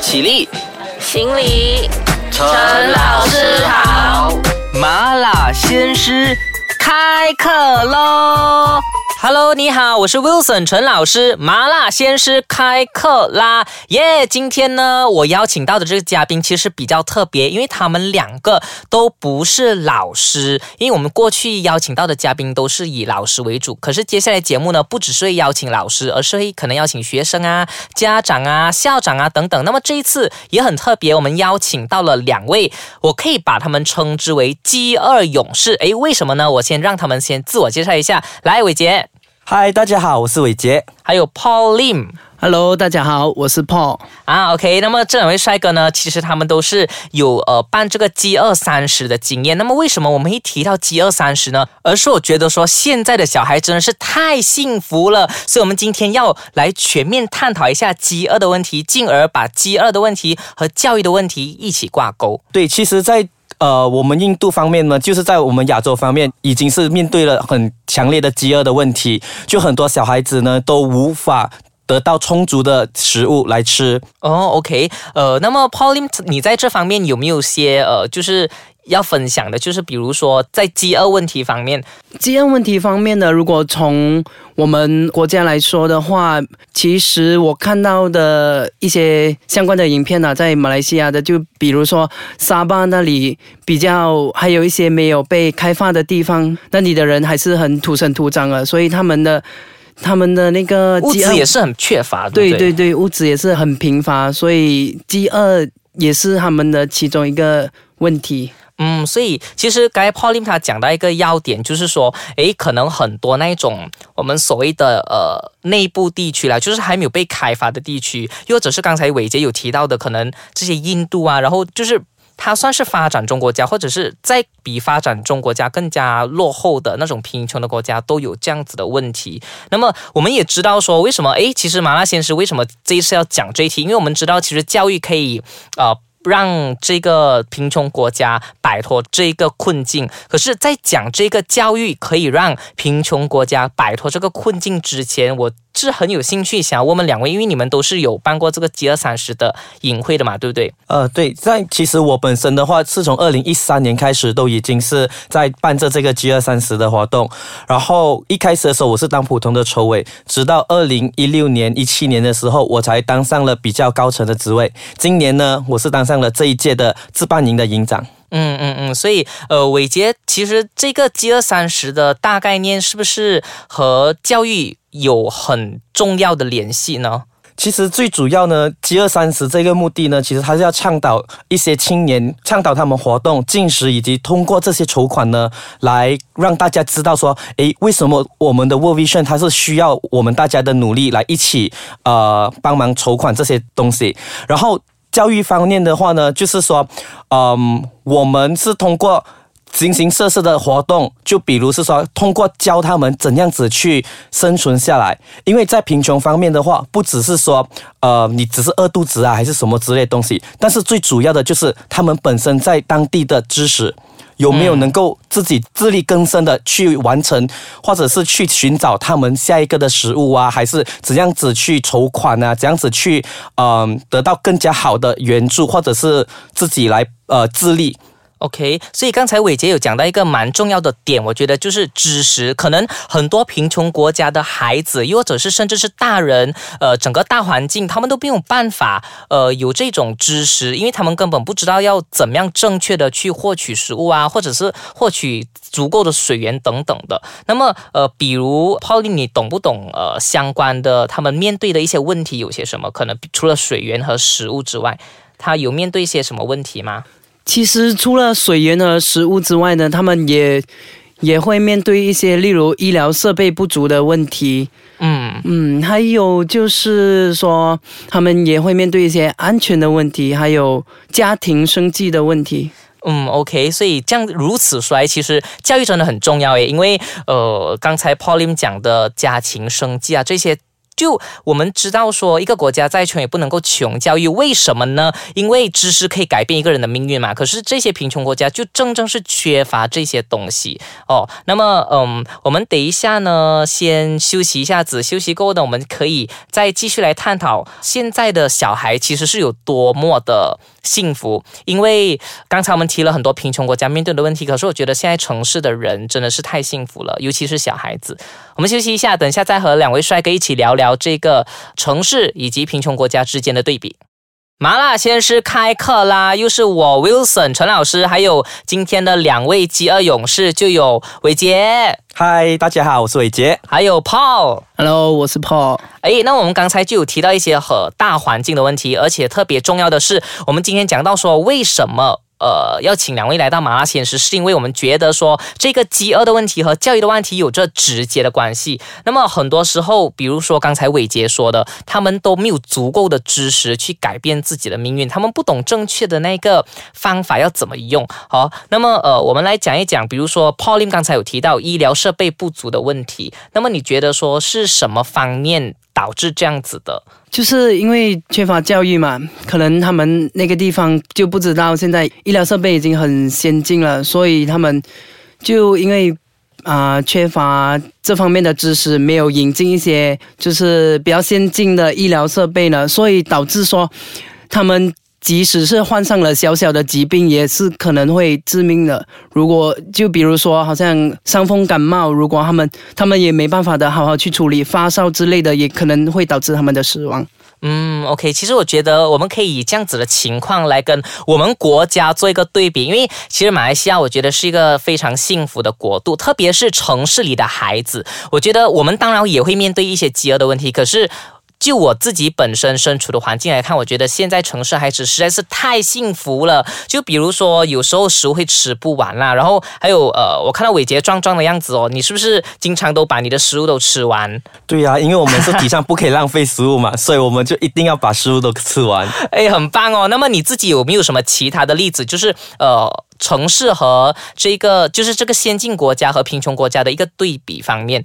起立，行礼，陈老师好。麻辣鲜师开课喽！Hello，你好，我是 Wilson 陈老师，麻辣鲜师开课啦！耶，今天呢，我邀请到的这个嘉宾其实比较特别，因为他们两个都不是老师，因为我们过去邀请到的嘉宾都是以老师为主，可是接下来节目呢，不只是会邀请老师，而是会可能邀请学生啊、家长啊、校长啊等等。那么这一次也很特别，我们邀请到了两位，我可以把他们称之为“饥饿勇士”。诶，为什么呢？我先让他们先自我介绍一下。来，伟杰，嗨，大家好，我是伟杰。还有 Paul Lim。Hello，大家好，我是 Paul。啊，OK，那么这两位帅哥呢，其实他们都是有呃办这个饥饿三十的经验。那么为什么我们一提到饥饿三十呢？而是我觉得说现在的小孩真的是太幸福了，所以我们今天要来全面探讨一下饥饿的问题，进而把饥饿的问题和教育的问题一起挂钩。对，其实在，呃我们印度方面呢，就是在我们亚洲方面，已经是面对了很强烈的饥饿的问题，就很多小孩子呢都无法得到充足的食物来吃。哦，OK，呃，那么 Pauline，你在这方面有没有些呃，就是要分享的？就是比如说在饥饿问题方面，饥饿问题方面呢，如果从我们国家来说的话，其实我看到的一些相关的影片呢、在马来西亚的，就比如说沙巴那里比较，还有一些没有被开发的地方，那里的人还是很土生土长的，所以他们的他们的那个物饥饿资也是很缺乏，对对对对，物资也是很贫乏，所以饥饿也是他们的其中一个问题。嗯，所以其实刚才 Pauline 他讲到一个要点，就是说，诶，可能很多那种我们所谓的呃内部地区啦，就是还没有被开发的地区，又或者是刚才伟杰有提到的，可能这些印度啊，然后就是。它算是发展中国家，或者是在比发展中国家更加落后的那种贫穷的国家，都有这样子的问题。那么我们也知道说，为什么？诶，其实麻辣鲜师为什么这一次要讲这一题？因为我们知道，其实教育可以呃让这个贫穷国家摆脱这个困境。可是，在讲这个教育可以让贫穷国家摆脱这个困境之前，我是很有兴趣想要问问两位，因为你们都是有办过这个饥饿三十的隐会的嘛，对不对？呃，对，在其实我本身的话，是从二零一三年开始都已经是在办着这个饥饿三十的活动。然后一开始的时候，我是当普通的筹委，直到二零一六年、一七年的时候，我才当上了比较高层的职位。今年呢，我是当上了这一届的自办营的营长。嗯嗯嗯，所以呃，伟杰，其实这个饥饿三十的大概念是不是和教育有很重要的联系呢？其实最主要呢，饥饿三十这个目的呢，其实它是要倡导一些青年，倡导他们活动、进食，以及通过这些筹款呢，来让大家知道说，诶，为什么我们的 World Vision 它是需要我们大家的努力来一起呃帮忙筹款这些东西。然后教育方面的话呢，就是说，嗯，我们是通过。形形色色的活动，就比如是说，通过教他们怎样子去生存下来。因为在贫穷方面的话，不只是说，呃，你只是饿肚子啊，还是什么之类东西，但是最主要的就是他们本身在当地的知识。有没有能够自己自力更生的去完成，或者是去寻找他们下一个的食物啊，还是怎样子去筹款啊，怎样子去嗯、得到更加好的援助，或者是自己来呃自立。OK，所以刚才伟杰有讲到一个蛮重要的点，我觉得就是知识。可能很多贫穷国家的孩子，又或者是甚至是大人，呃，整个大环境，他们都没有办法，呃，有这种知识，因为他们根本不知道要怎么样正确的去获取食物啊，或者是获取足够的水源等等的。那么，呃，比如 Pauline，你懂不懂呃相关的他们面对的一些问题有些什么？可能除了水源和食物之外，他有面对一些什么问题吗？其实除了水源和食物之外呢，他们也也会面对一些例如医疗设备不足的问题。嗯。嗯，还有就是说，他们也会面对一些安全的问题，还有家庭生计的问题。嗯，OK，所以这样如此说来，其实教育真的很重要诶，因为呃，刚才 Pauline 讲的家庭生计啊，这些就我们知道说，一个国家再穷也不能够穷教育，为什么呢？因为知识可以改变一个人的命运嘛。可是这些贫穷国家就正正是缺乏这些东西哦。那么，嗯，我们等一下呢，先休息一下子，休息过后呢，我们可以再继续来探讨现在的小孩其实是有多么的。幸福，因为刚才我们提了很多贫穷国家面对的问题，可是我觉得现在城市的人真的是太幸福了，尤其是小孩子。我们休息一下，等下再和两位帅哥一起聊聊这个城市以及贫穷国家之间的对比。麻辣鲜师开课啦！又是我 Wilson 陈老师，还有今天的两位饥饿勇士，就有伟杰。嗨，大家好，我是伟杰。还有 Paul。Hello，我是 Paul。哎，那我们刚才就有提到一些和大环境的问题，而且特别重要的是，我们今天讲到说为什么。呃，要请两位来到麻辣鲜师，是因为我们觉得说这个饥饿的问题和教育的问题有着直接的关系。那么很多时候，比如说刚才伟杰说的，他们都没有足够的知识去改变自己的命运，他们不懂正确的那个方法要怎么用。好，那么呃，我们来讲一讲，比如说 Pauline 刚才有提到医疗设备不足的问题，那么你觉得说是什么方面导致这样子的？就是因为缺乏教育嘛，可能他们那个地方就不知道现在医疗设备已经很先进了，所以他们就因为啊缺乏这方面的知识，没有引进一些就是比较先进的医疗设备呢，所以导致说他们。即使是患上了小小的疾病，也是可能会致命的。如果就比如说，好像伤风感冒，如果他们他们也没办法的好好去处理发烧之类的，也可能会导致他们的死亡。嗯，OK，其实我觉得我们可以以这样子的情况来跟我们国家做一个对比，因为其实马来西亚我觉得是一个非常幸福的国度，特别是城市里的孩子，我觉得我们当然也会面对一些饥饿的问题，可是。就我自己本身身处的环境来看，我觉得现在城市孩子实在是太幸福了。就比如说，有时候食物会吃不完啦，然后还有呃，我看到伟杰壮壮的样子哦，你是不是经常都把你的食物都吃完？对呀，因为我们是提倡不可以浪费食物嘛，所以我们就一定要把食物都吃完。哎，很棒哦。那么你自己有没有什么其他的例子？就是呃，城市和这个就是这个先进国家和贫穷国家的一个对比方面，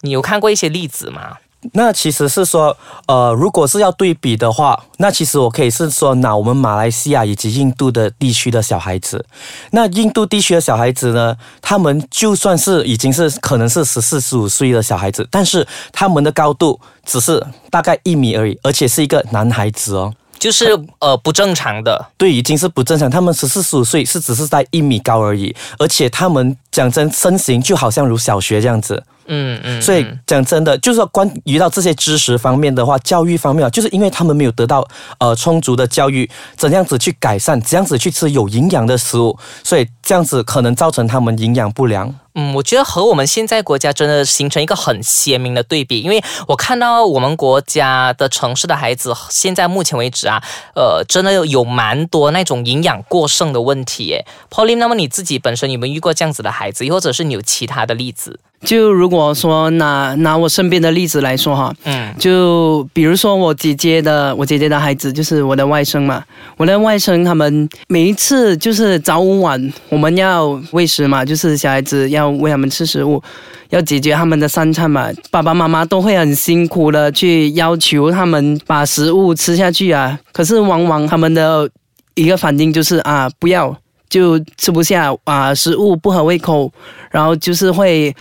你有看过一些例子吗？那其实是说，呃，如果是要对比的话，那其实我可以是说拿我们马来西亚以及印度的地区的小孩子。那印度地区的小孩子呢，他们就算是已经是可能是十四十五岁的小孩子，但是他们的高度只是大概一米而已，而且是一个男孩子哦，就是呃不正常的。对，已经是不正常。他们十四十五岁是只是在一米高而已，而且他们讲真身形就好像如小学这样子。嗯嗯，所以讲真的，就是说关于到这些知识方面的话，教育方面，就是因为他们没有得到呃充足的教育，怎样子去改善，怎样子去吃有营养的食物，所以这样子可能造成他们营养不良。嗯，我觉得和我们现在国家真的形成一个很鲜明的对比，因为我看到我们国家的城市的孩子，现在目前为止啊，呃，真的有蛮多那种营养过剩的问题。诶 p a u l i n e 那么你自己本身有没有遇过这样子的孩子，或者是你有其他的例子？就如果说拿拿我身边的例子来说哈，嗯，就比如说我姐姐的我姐姐的孩子，就是我的外甥嘛，我的外甥他们每一次就是早午晚我们要喂食嘛，就是小孩子要喂他们吃食物，要解决他们的三餐嘛，爸爸妈妈都会很辛苦的去要求他们把食物吃下去啊，可是往往他们的一个反应就是啊不要就吃不下啊食物不合胃口，然后就是会。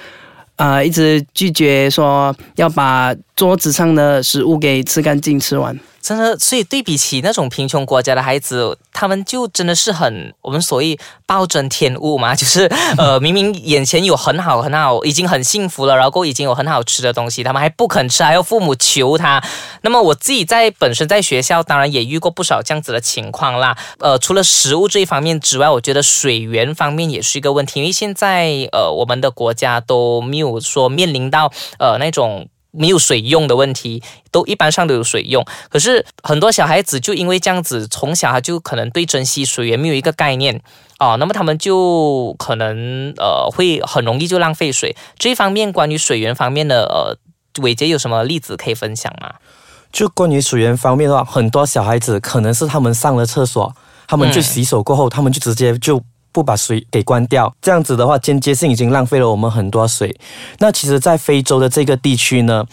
啊，一直拒绝说要把桌子上的食物给吃干净、吃完。真的，所以对比起那种贫穷国家的孩子，他们就真的是很我们所谓暴殄天物嘛，就是呃，明明眼前有很好很好，已经很幸福了，然后已经有很好吃的东西，他们还不肯吃，还要父母求他。那么我自己在本身在学校，当然也遇过不少这样子的情况啦。呃，除了食物这一方面之外，我觉得水源方面也是一个问题，因为现在呃，我们的国家都没有说面临到呃那种。没有水用的问题，都一般上都有水用。可是很多小孩子就因为这样子，从小他就可能对珍惜水源没有一个概念哦，那么他们就可能呃会很容易就浪费水。这一方面关于水源方面的呃，伟杰有什么例子可以分享吗？就关于水源方面的话，很多小孩子可能是他们上了厕所，他们就洗手过后，他们就直接就。不把水给关掉，这样子的话，间接性已经浪费了我们很多水。那其实，在非洲的这个地区呢，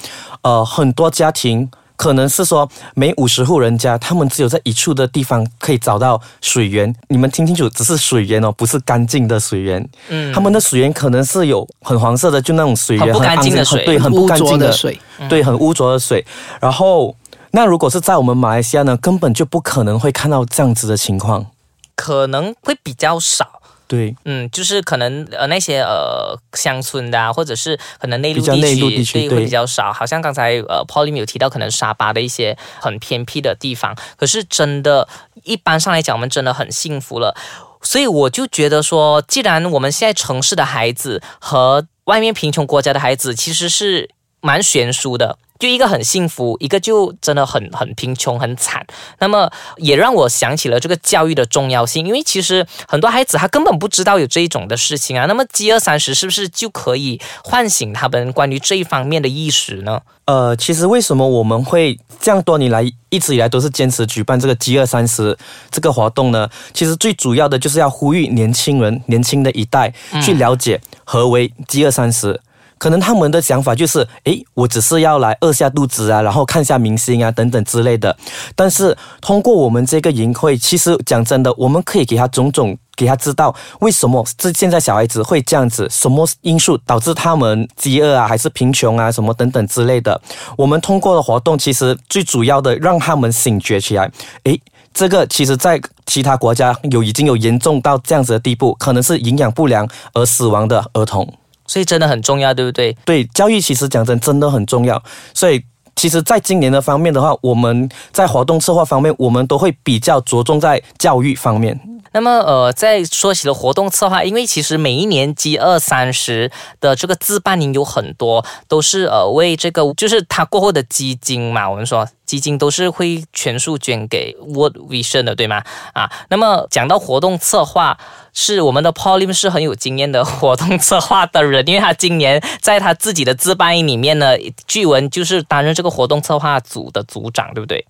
呃，很多家庭。可能是说每五十户人家，他们只有在一处的地方可以找到水源。你们听清楚，只是水源哦，不是干净的水源。嗯，他们的水源可能是有很黄色的，就那种水源很不干净的水，对，很不干净的水，对，很污浊的水。然后，那如果是在我们马来西亚呢，根本就不可能会看到这样子的情况，可能会比较少。对，嗯，就是可能呃那些呃乡村的，啊，或者是可能内陆地区，对，会比较少。好像刚才呃 Pauline 有提到，可能沙巴的一些很偏僻的地方。可是真的，一般上来讲，我们真的很幸福了。所以我就觉得说，既然我们现在城市的孩子和外面贫穷国家的孩子其实是蛮悬殊的。就一个很幸福，一个就真的很很贫穷很惨。那么也让我想起了这个教育的重要性，因为其实很多孩子他根本不知道有这一种的事情啊。那么饥饿三十是不是就可以唤醒他们关于这一方面的意识呢？呃，其实为什么我们会这样多年来一直以来都是坚持举办这个饥饿三十这个活动呢？其实最主要的就是要呼吁年轻人、年轻的一代去了解何为饥饿三十。可能他们的想法就是，诶，我只是要来饿下肚子啊，然后看下明星啊，等等之类的。但是通过我们这个营会，其实讲真的，我们可以给他种种，给他知道为什么这现在小孩子会这样子，什么因素导致他们饥饿啊，还是贫穷啊，什么等等之类的。我们通过的活动，其实最主要的让他们醒觉起来，诶，这个其实在其他国家有已经有严重到这样子的地步，可能是营养不良而死亡的儿童。所以真的很重要，对不对？对，教育其实讲真真的很重要。所以其实，在今年的方面的话，我们在活动策划方面，我们都会比较着重在教育方面。那么，呃，在说起了活动策划，因为其实每一年 G 二三十的这个自办营有很多，都是呃为这个就是他过后的基金嘛，我们说。基金都是会全数捐给 World Vision 的，对吗？啊，那么讲到活动策划，是我们的 Pauline 是很有经验的活动策划的人，因为他今年在他自己的自办营里面呢，据闻就是担任这个活动策划组的组长，对不对？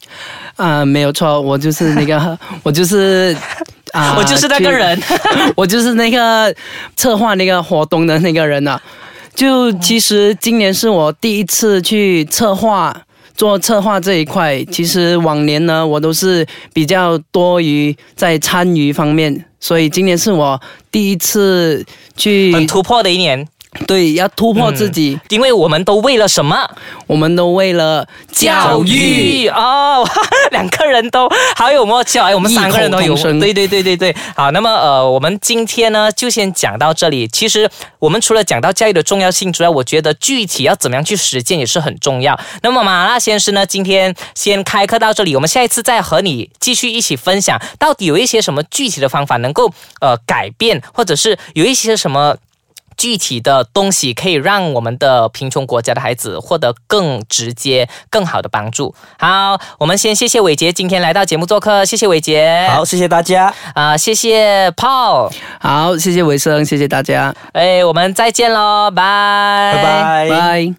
啊，没有错，我就是那个，我就是啊，我就是那个人，我就是那个策划那个活动的那个人呢。就其实今年是我第一次去策划。做策划这一块，其实往年呢，我都是比较多于在参与方面，所以今年是我第一次去很突破的一年。对，要突破自己，因为我们都为了什么？我们都为了教育哦。两个人都好有默契，哎，我们三个人都有。对对对对对，好，那么呃，我们今天呢就先讲到这里。其实我们除了讲到教育的重要性之外，我觉得具体要怎么样去实践也是很重要。那么马拉先生呢，今天先开课到这里，我们下一次再和你继续一起分享，到底有一些什么具体的方法能够呃改变，或者是有一些什么。具体的东西可以让我们的贫穷国家的孩子获得更直接、更好的帮助。好，我们先谢谢伟杰今天来到节目做客，谢谢伟杰。好，谢谢大家啊，谢谢 Paul。好，谢谢伟生，谢谢大家。哎，我们再见喽，拜拜拜拜。